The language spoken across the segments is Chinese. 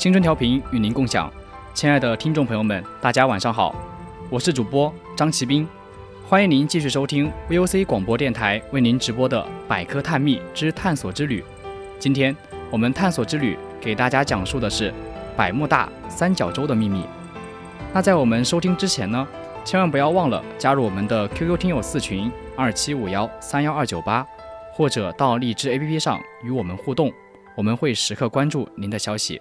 青春调频与您共享，亲爱的听众朋友们，大家晚上好，我是主播张奇斌。欢迎您继续收听 VOC 广播电台为您直播的《百科探秘之探索之旅》。今天我们探索之旅给大家讲述的是百慕大三角洲的秘密。那在我们收听之前呢，千万不要忘了加入我们的 QQ 听友四群二七五幺三幺二九八，或者到荔枝 APP 上与我们互动，我们会时刻关注您的消息。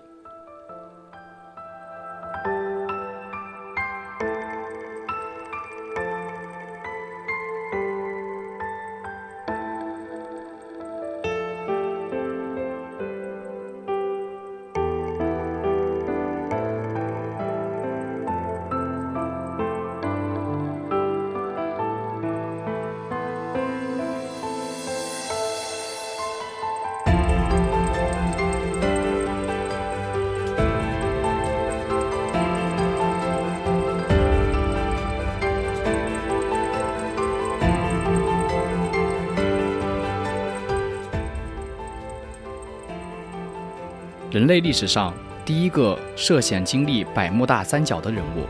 人类历史上第一个涉险经历百慕大三角的人物，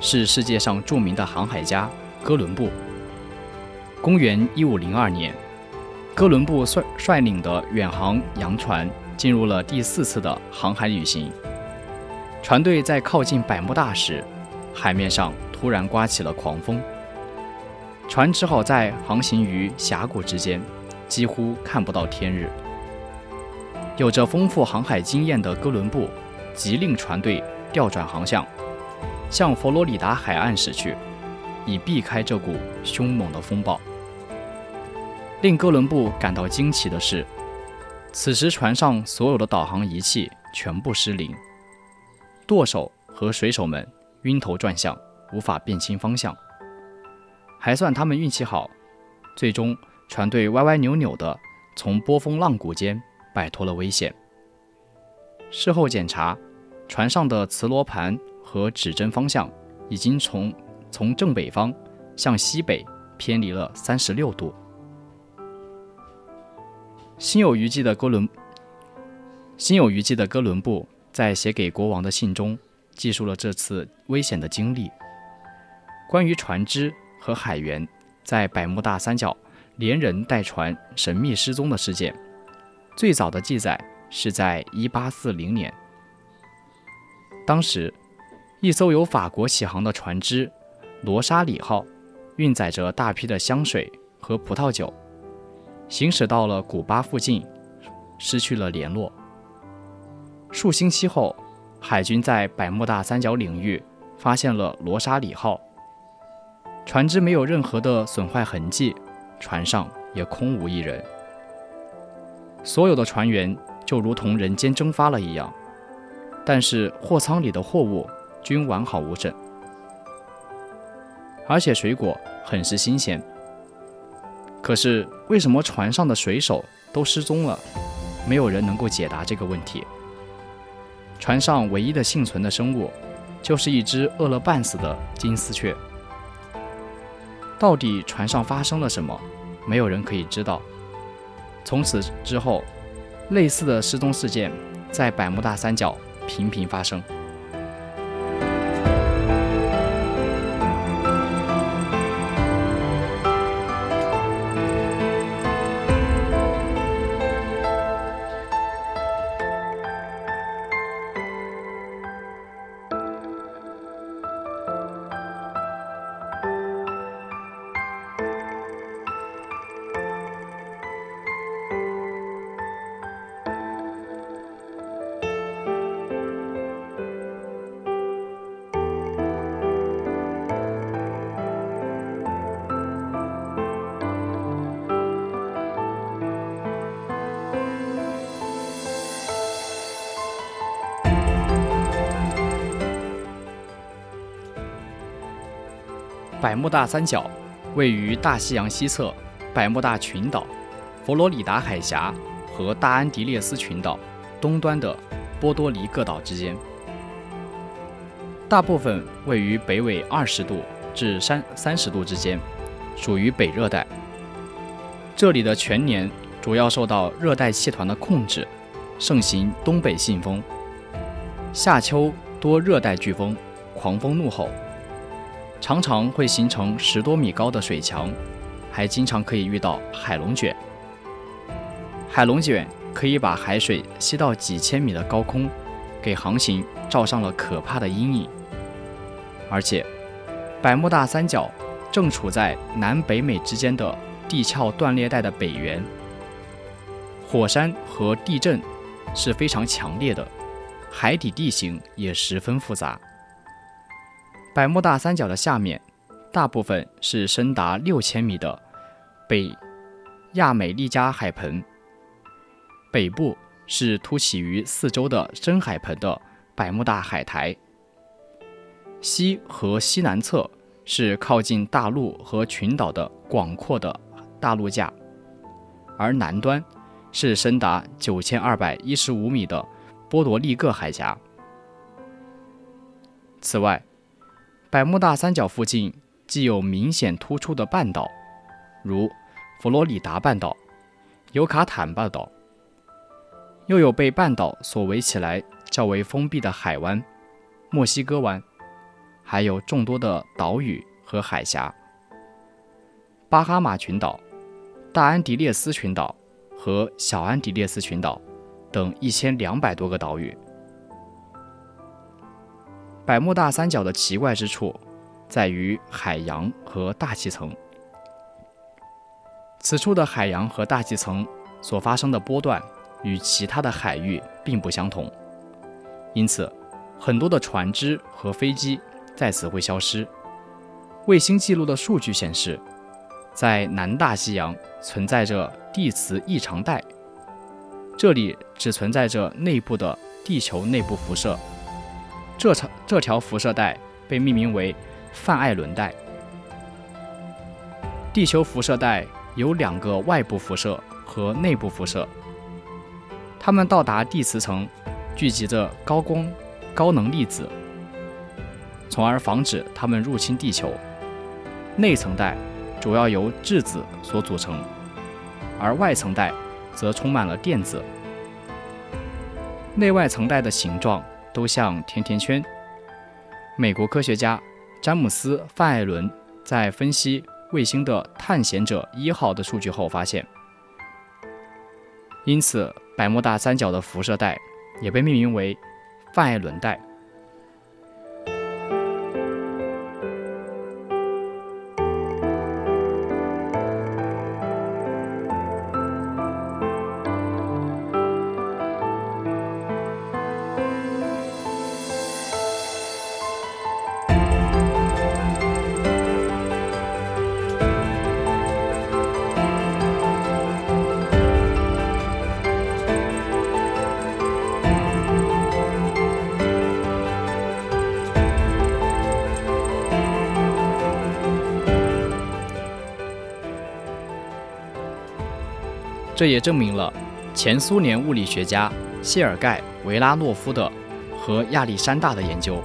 是世界上著名的航海家哥伦布。公元一五零二年，哥伦布率率领的远航洋船进入了第四次的航海旅行。船队在靠近百慕大时，海面上突然刮起了狂风，船只好在航行于峡谷之间，几乎看不到天日。有着丰富航海经验的哥伦布，急令船队调转航向，向佛罗里达海岸驶去，以避开这股凶猛的风暴。令哥伦布感到惊奇的是，此时船上所有的导航仪器全部失灵，舵手和水手们晕头转向，无法辨清方向。还算他们运气好，最终船队歪歪扭扭地从波峰浪谷间。摆脱了危险。事后检查，船上的磁罗盘和指针方向已经从从正北方向西北偏离了三十六度。心有余悸的哥伦心有余悸的哥伦布在写给国王的信中记述了这次危险的经历。关于船只和海员在百慕大三角连人带船神秘失踪的事件。最早的记载是在1840年，当时一艘由法国起航的船只“罗莎里号”运载着大批的香水和葡萄酒，行驶到了古巴附近，失去了联络。数星期后，海军在百慕大三角领域发现了“罗莎里号”，船只没有任何的损坏痕迹，船上也空无一人。所有的船员就如同人间蒸发了一样，但是货舱里的货物均完好无损，而且水果很是新鲜。可是为什么船上的水手都失踪了？没有人能够解答这个问题。船上唯一的幸存的生物，就是一只饿了半死的金丝雀。到底船上发生了什么？没有人可以知道。从此之后，类似的失踪事件在百慕大三角频频发生。百慕大三角位于大西洋西侧百慕大群岛、佛罗里达海峡和大安迪列斯群岛东端的波多黎各岛之间，大部分位于北纬二十度至三三十度之间，属于北热带。这里的全年主要受到热带气团的控制，盛行东北信风，夏秋多热带飓风，狂风怒吼。常常会形成十多米高的水墙，还经常可以遇到海龙卷。海龙卷可以把海水吸到几千米的高空，给航行罩上了可怕的阴影。而且，百慕大三角正处在南北美之间的地壳断裂带的北缘，火山和地震是非常强烈的，海底地形也十分复杂。百慕大三角的下面，大部分是深达六千米的北亚美利加海盆，北部是凸起于四周的深海盆的百慕大海苔，西和西南侧是靠近大陆和群岛的广阔的大陆架，而南端是深达九千二百一十五米的波多黎各海峡。此外，百慕大三角附近既有明显突出的半岛，如佛罗里达半岛、尤卡坦半岛，又有被半岛所围起来较为封闭的海湾——墨西哥湾，还有众多的岛屿和海峡，巴哈马群岛、大安迪列斯群岛和小安迪列斯群岛等一千两百多个岛屿。百慕大三角的奇怪之处，在于海洋和大气层。此处的海洋和大气层所发生的波段，与其他的海域并不相同，因此，很多的船只和飞机在此会消失。卫星记录的数据显示，在南大西洋存在着地磁异常带，这里只存在着内部的地球内部辐射。这条这条辐射带被命名为范艾伦带。地球辐射带有两个外部辐射和内部辐射，它们到达地磁层，聚集着高光高能粒子，从而防止它们入侵地球。内层带主要由质子所组成，而外层带则充满了电子。内外层带的形状。都像甜甜圈。美国科学家詹姆斯·范艾伦在分析卫星的“探险者一号”的数据后发现，因此百慕大三角的辐射带也被命名为范艾伦带。这也证明了前苏联物理学家谢尔盖·维拉诺夫的和亚历山大的研究。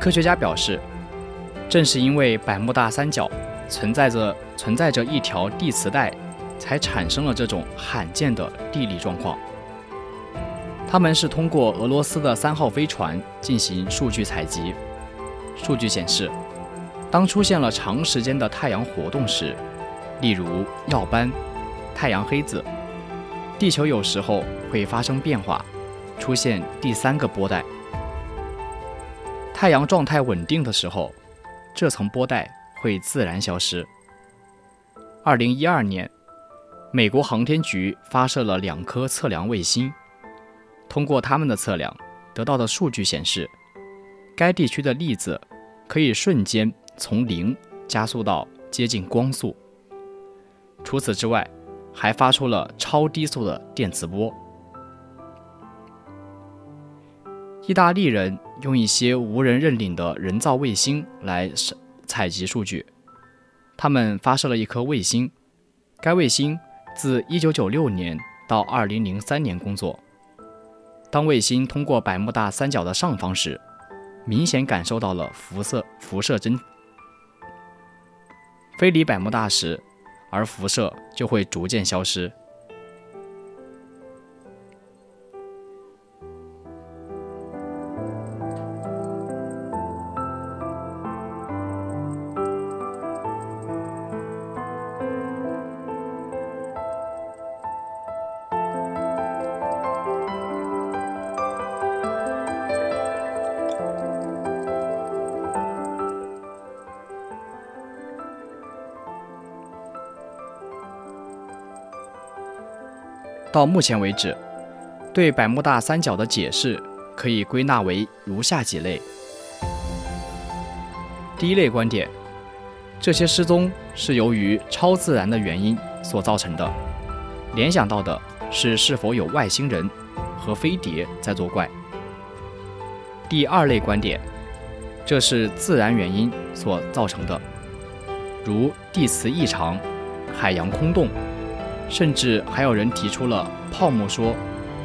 科学家表示，正是因为百慕大三角存在着存在着一条地磁带，才产生了这种罕见的地理状况。他们是通过俄罗斯的三号飞船进行数据采集。数据显示，当出现了长时间的太阳活动时，例如耀斑。太阳黑子，地球有时候会发生变化，出现第三个波带。太阳状态稳定的时候，这层波带会自然消失。二零一二年，美国航天局发射了两颗测量卫星，通过他们的测量得到的数据显示，该地区的粒子可以瞬间从零加速到接近光速。除此之外，还发出了超低速的电磁波。意大利人用一些无人认领的人造卫星来采集数据。他们发射了一颗卫星，该卫星自1996年到2003年工作。当卫星通过百慕大三角的上方时，明显感受到了辐射辐射增。飞离百慕大时，而辐射就会逐渐消失。到目前为止，对百慕大三角的解释可以归纳为如下几类：第一类观点，这些失踪是由于超自然的原因所造成的，联想到的是是否有外星人和飞碟在作怪。第二类观点，这是自然原因所造成的，如地磁异常、海洋空洞。甚至还有人提出了泡沫说、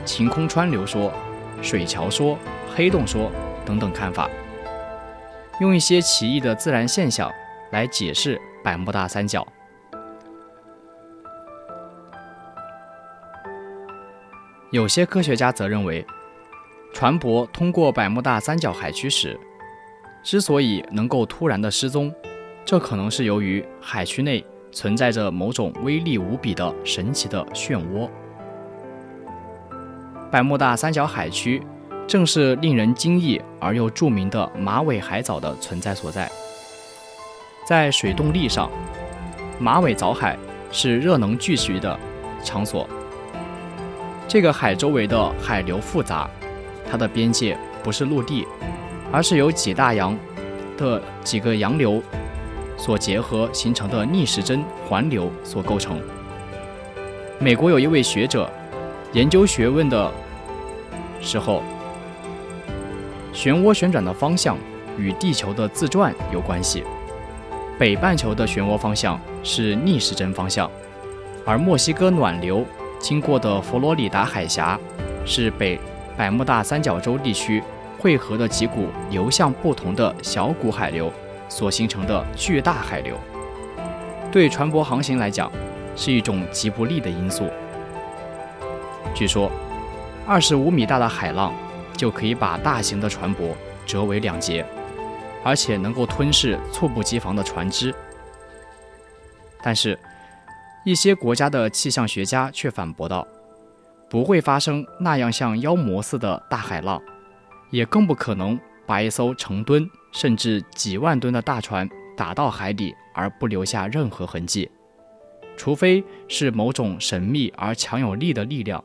晴空川流说、水桥说、黑洞说等等看法，用一些奇异的自然现象来解释百慕大三角。有些科学家则认为，船舶通过百慕大三角海区时，之所以能够突然的失踪，这可能是由于海区内。存在着某种威力无比的神奇的漩涡。百慕大三角海区正是令人惊异而又著名的马尾海藻的存在所在。在水动力上，马尾藻海是热能聚集的场所。这个海周围的海流复杂，它的边界不是陆地，而是由几大洋的几个洋流。所结合形成的逆时针环流所构成。美国有一位学者研究学问的时候，漩涡旋转的方向与地球的自转有关系。北半球的漩涡方向是逆时针方向，而墨西哥暖流经过的佛罗里达海峡是北百慕大三角洲地区汇合的几股流向不同的小股海流。所形成的巨大海流，对船舶航行来讲是一种极不利的因素。据说，二十五米大的海浪就可以把大型的船舶折为两截，而且能够吞噬猝不及防的船只。但是，一些国家的气象学家却反驳道：“不会发生那样像妖魔似的大海浪，也更不可能把一艘成吨。”甚至几万吨的大船打到海底而不留下任何痕迹，除非是某种神秘而强有力的力量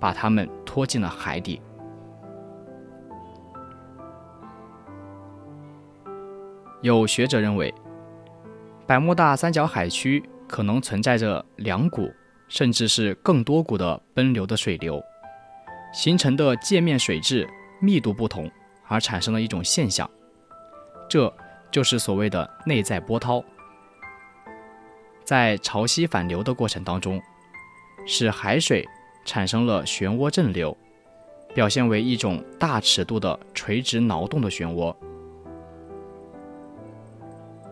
把它们拖进了海底。有学者认为，百慕大三角海区可能存在着两股甚至是更多股的奔流的水流，形成的界面水质密度不同而产生的一种现象。这就是所谓的内在波涛，在潮汐反流的过程当中，使海水产生了漩涡阵流，表现为一种大尺度的垂直挠动的漩涡。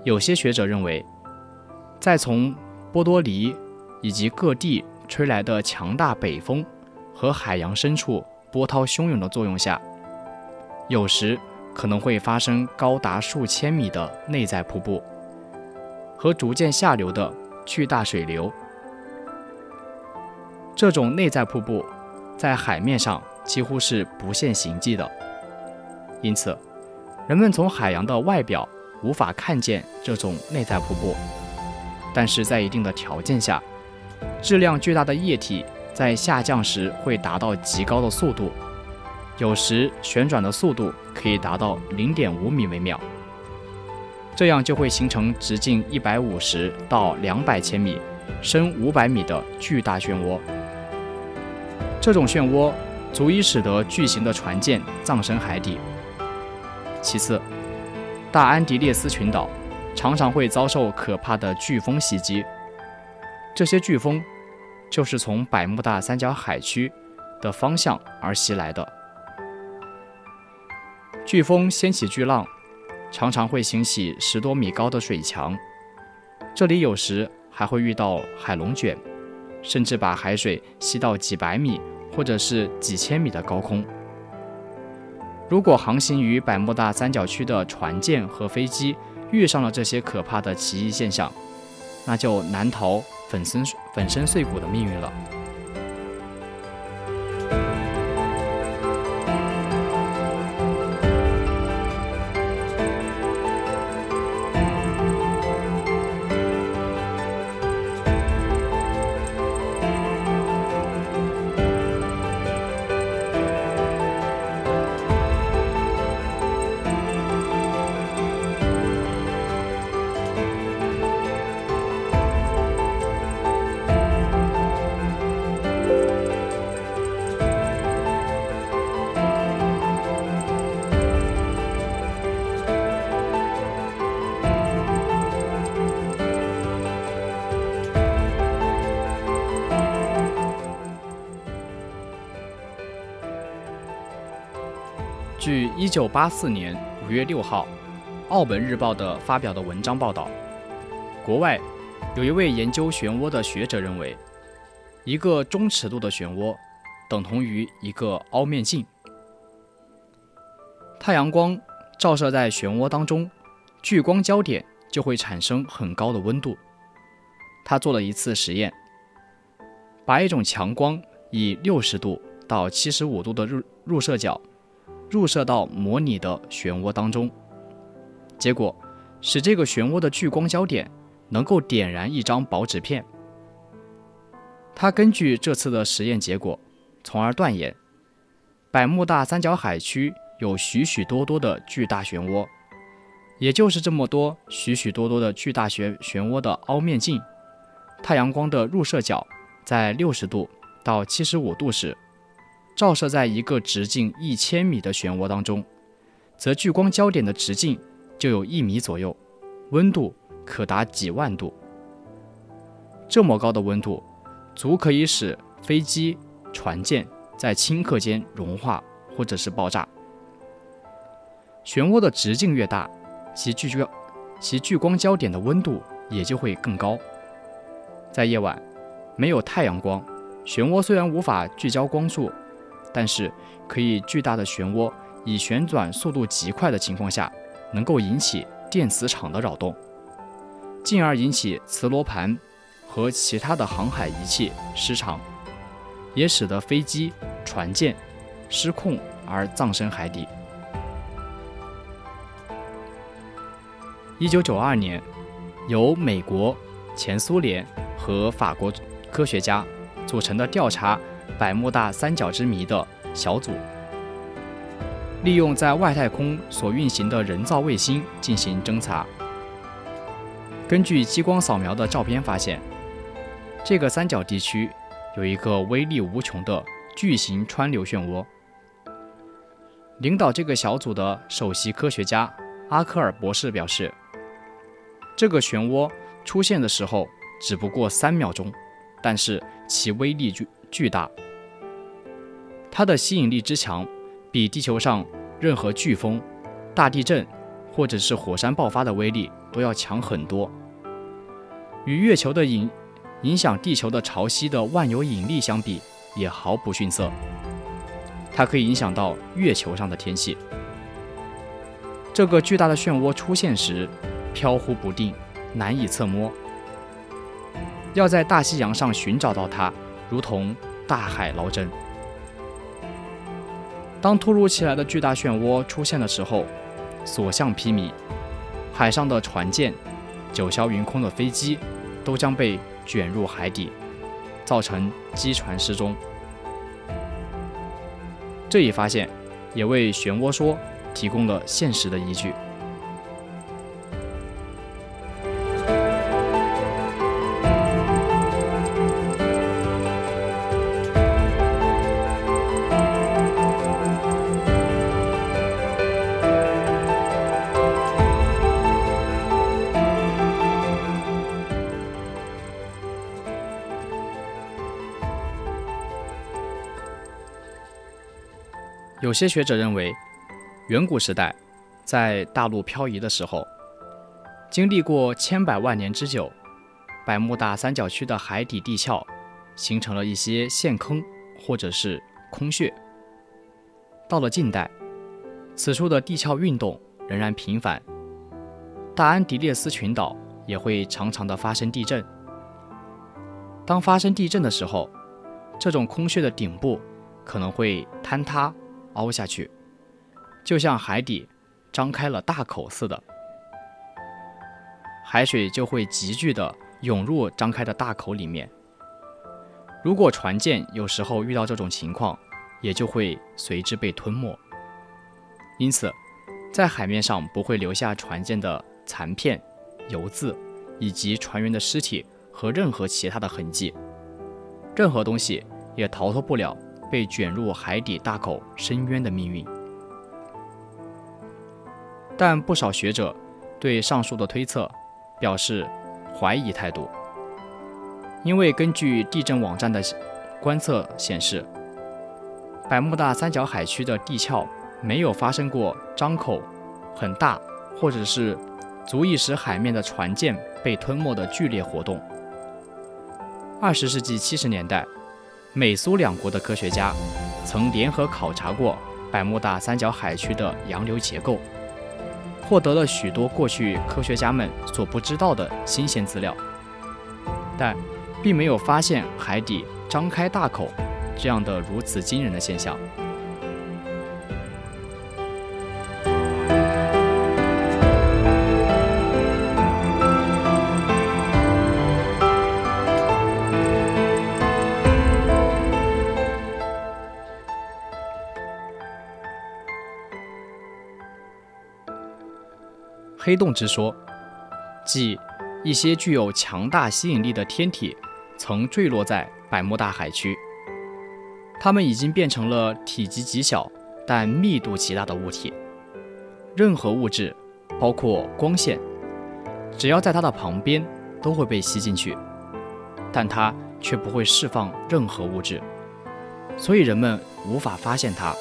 有些学者认为，在从波多黎以及各地吹来的强大北风和海洋深处波涛汹涌的作用下，有时。可能会发生高达数千米的内在瀑布和逐渐下流的巨大水流。这种内在瀑布在海面上几乎是不现形迹的，因此人们从海洋的外表无法看见这种内在瀑布。但是在一定的条件下，质量巨大的液体在下降时会达到极高的速度。有时旋转的速度可以达到零点五米每秒，这样就会形成直径一百五十到两百千米、深五百米的巨大漩涡。这种漩涡足以使得巨型的船舰葬身海底。其次，大安迪列斯群岛常常会遭受可怕的飓风袭击。这些飓风就是从百慕大三角海区的方向而袭来的。飓风掀起巨浪，常常会形起十多米高的水墙。这里有时还会遇到海龙卷，甚至把海水吸到几百米或者是几千米的高空。如果航行于百慕大三角区的船舰和飞机遇上了这些可怕的奇异现象，那就难逃粉身粉身碎骨的命运了。据1984年5月6号《澳门日报》的发表的文章报道，国外有一位研究漩涡的学者认为，一个中尺度的漩涡等同于一个凹面镜。太阳光照射在漩涡当中，聚光焦点就会产生很高的温度。他做了一次实验，把一种强光以60度到75度的入入射角。入射到模拟的漩涡当中，结果使这个漩涡的聚光焦点能够点燃一张薄纸片。他根据这次的实验结果，从而断言，百慕大三角海区有许许多多的巨大漩涡，也就是这么多许许多多的巨大漩漩涡的凹面镜，太阳光的入射角在六十度到七十五度时。照射在一个直径一千米的漩涡当中，则聚光焦点的直径就有一米左右，温度可达几万度。这么高的温度，足可以使飞机、船舰在顷刻间融化或者是爆炸。漩涡的直径越大，其聚焦其聚光焦点的温度也就会更高。在夜晚，没有太阳光，漩涡虽然无法聚焦光束。但是，可以巨大的漩涡以旋转速度极快的情况下，能够引起电磁场的扰动，进而引起磁罗盘和其他的航海仪器失常，也使得飞机、船舰失控而葬身海底。一九九二年，由美国、前苏联和法国科学家组成的调查。百慕大三角之谜的小组，利用在外太空所运行的人造卫星进行侦察。根据激光扫描的照片发现，这个三角地区有一个威力无穷的巨型川流漩涡。领导这个小组的首席科学家阿科尔博士表示，这个漩涡出现的时候只不过三秒钟，但是其威力巨巨大。它的吸引力之强，比地球上任何飓风、大地震或者是火山爆发的威力都要强很多。与月球的影影响地球的潮汐的万有引力相比，也毫不逊色。它可以影响到月球上的天气。这个巨大的漩涡出现时，飘忽不定，难以测摸。要在大西洋上寻找到它，如同大海捞针。当突如其来的巨大漩涡出现的时候，所向披靡，海上的船舰、九霄云空的飞机都将被卷入海底，造成机船失踪。这一发现也为漩涡说提供了现实的依据。有些学者认为，远古时代在大陆漂移的时候，经历过千百万年之久，百慕大三角区的海底地壳形成了一些陷坑或者是空穴。到了近代，此处的地壳运动仍然频繁，大安迪列斯群岛也会常常的发生地震。当发生地震的时候，这种空穴的顶部可能会坍塌、凹下去，就像海底张开了大口似的，海水就会急剧的涌入张开的大口里面。如果船舰有时候遇到这种情况，也就会随之被吞没。因此，在海面上不会留下船舰的残片、油渍，以及船员的尸体和任何其他的痕迹。任何东西也逃脱不了被卷入海底大口深渊的命运。但不少学者对上述的推测表示怀疑态度，因为根据地震网站的观测显示，百慕大三角海区的地壳没有发生过张口很大，或者是足以使海面的船舰被吞没的剧烈活动。二十世纪七十年代，美苏两国的科学家曾联合考察过百慕大三角海区的洋流结构，获得了许多过去科学家们所不知道的新鲜资料，但并没有发现海底张开大口这样的如此惊人的现象。黑洞之说，即一些具有强大吸引力的天体曾坠落在百慕大海区，它们已经变成了体积极小但密度极大的物体。任何物质，包括光线，只要在它的旁边都会被吸进去，但它却不会释放任何物质，所以人们无法发现它。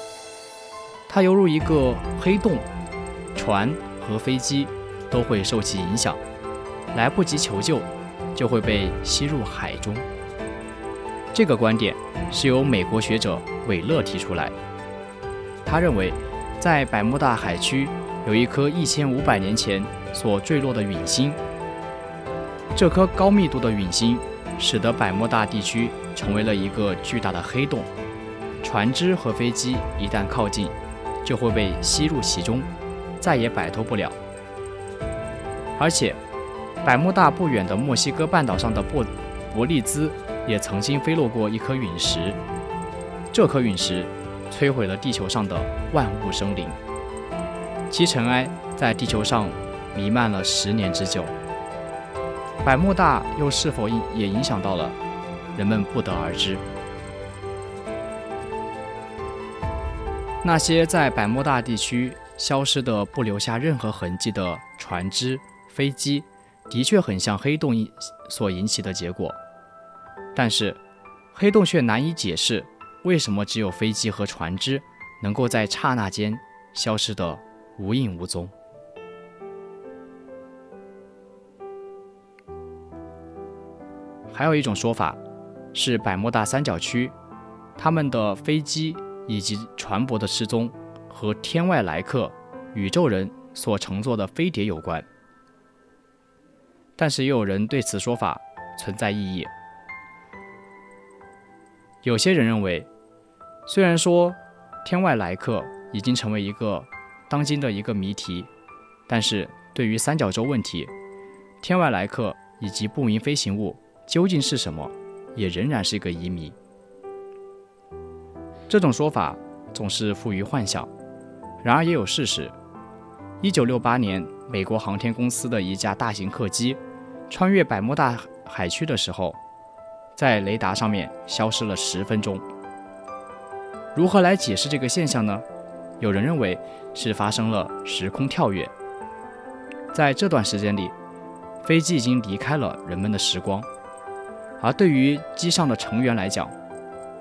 它犹如一个黑洞，船。和飞机都会受其影响，来不及求救，就会被吸入海中。这个观点是由美国学者韦勒提出来。他认为，在百慕大海区有一颗一千五百年前所坠落的陨星。这颗高密度的陨星使得百慕大地区成为了一个巨大的黑洞，船只和飞机一旦靠近，就会被吸入其中。再也摆脱不了。而且，百慕大不远的墨西哥半岛上的布伯利兹也曾经飞落过一颗陨石，这颗陨石摧毁了地球上的万物生灵，其尘埃在地球上弥漫了十年之久。百慕大又是否也影响到了人们，不得而知。那些在百慕大地区。消失的不留下任何痕迹的船只、飞机，的确很像黑洞所引起的结果。但是，黑洞却难以解释为什么只有飞机和船只能够在刹那间消失得无影无踪。还有一种说法是，百慕大三角区，他们的飞机以及船舶的失踪。和天外来客、宇宙人所乘坐的飞碟有关，但是也有人对此说法存在异议。有些人认为，虽然说天外来客已经成为一个当今的一个谜题，但是对于三角洲问题，天外来客以及不明飞行物究竟是什么，也仍然是一个疑谜。这种说法总是富于幻想。然而也有事实。一九六八年，美国航天公司的一架大型客机穿越百慕大海区的时候，在雷达上面消失了十分钟。如何来解释这个现象呢？有人认为是发生了时空跳跃，在这段时间里，飞机已经离开了人们的时光，而对于机上的成员来讲，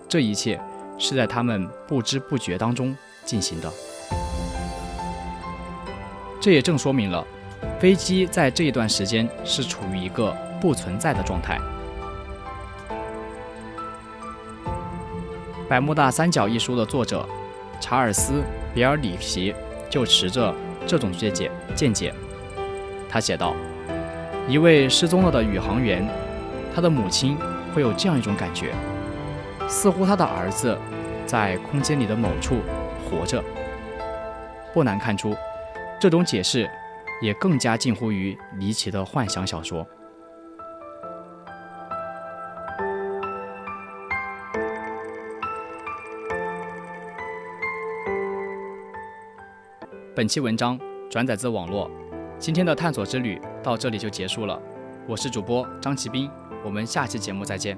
这一切是在他们不知不觉当中进行的。这也正说明了，飞机在这一段时间是处于一个不存在的状态。《百慕大三角》一书的作者查尔斯·比尔里奇就持着这种见解见解。他写道：“一位失踪了的宇航员，他的母亲会有这样一种感觉，似乎他的儿子在空间里的某处活着。不难看出，这种解释也更加近乎于离奇的幻想小说。”本期文章转载自网络，今天的探索之旅到这里就结束了。我是主播张奇斌，我们下期节目再见。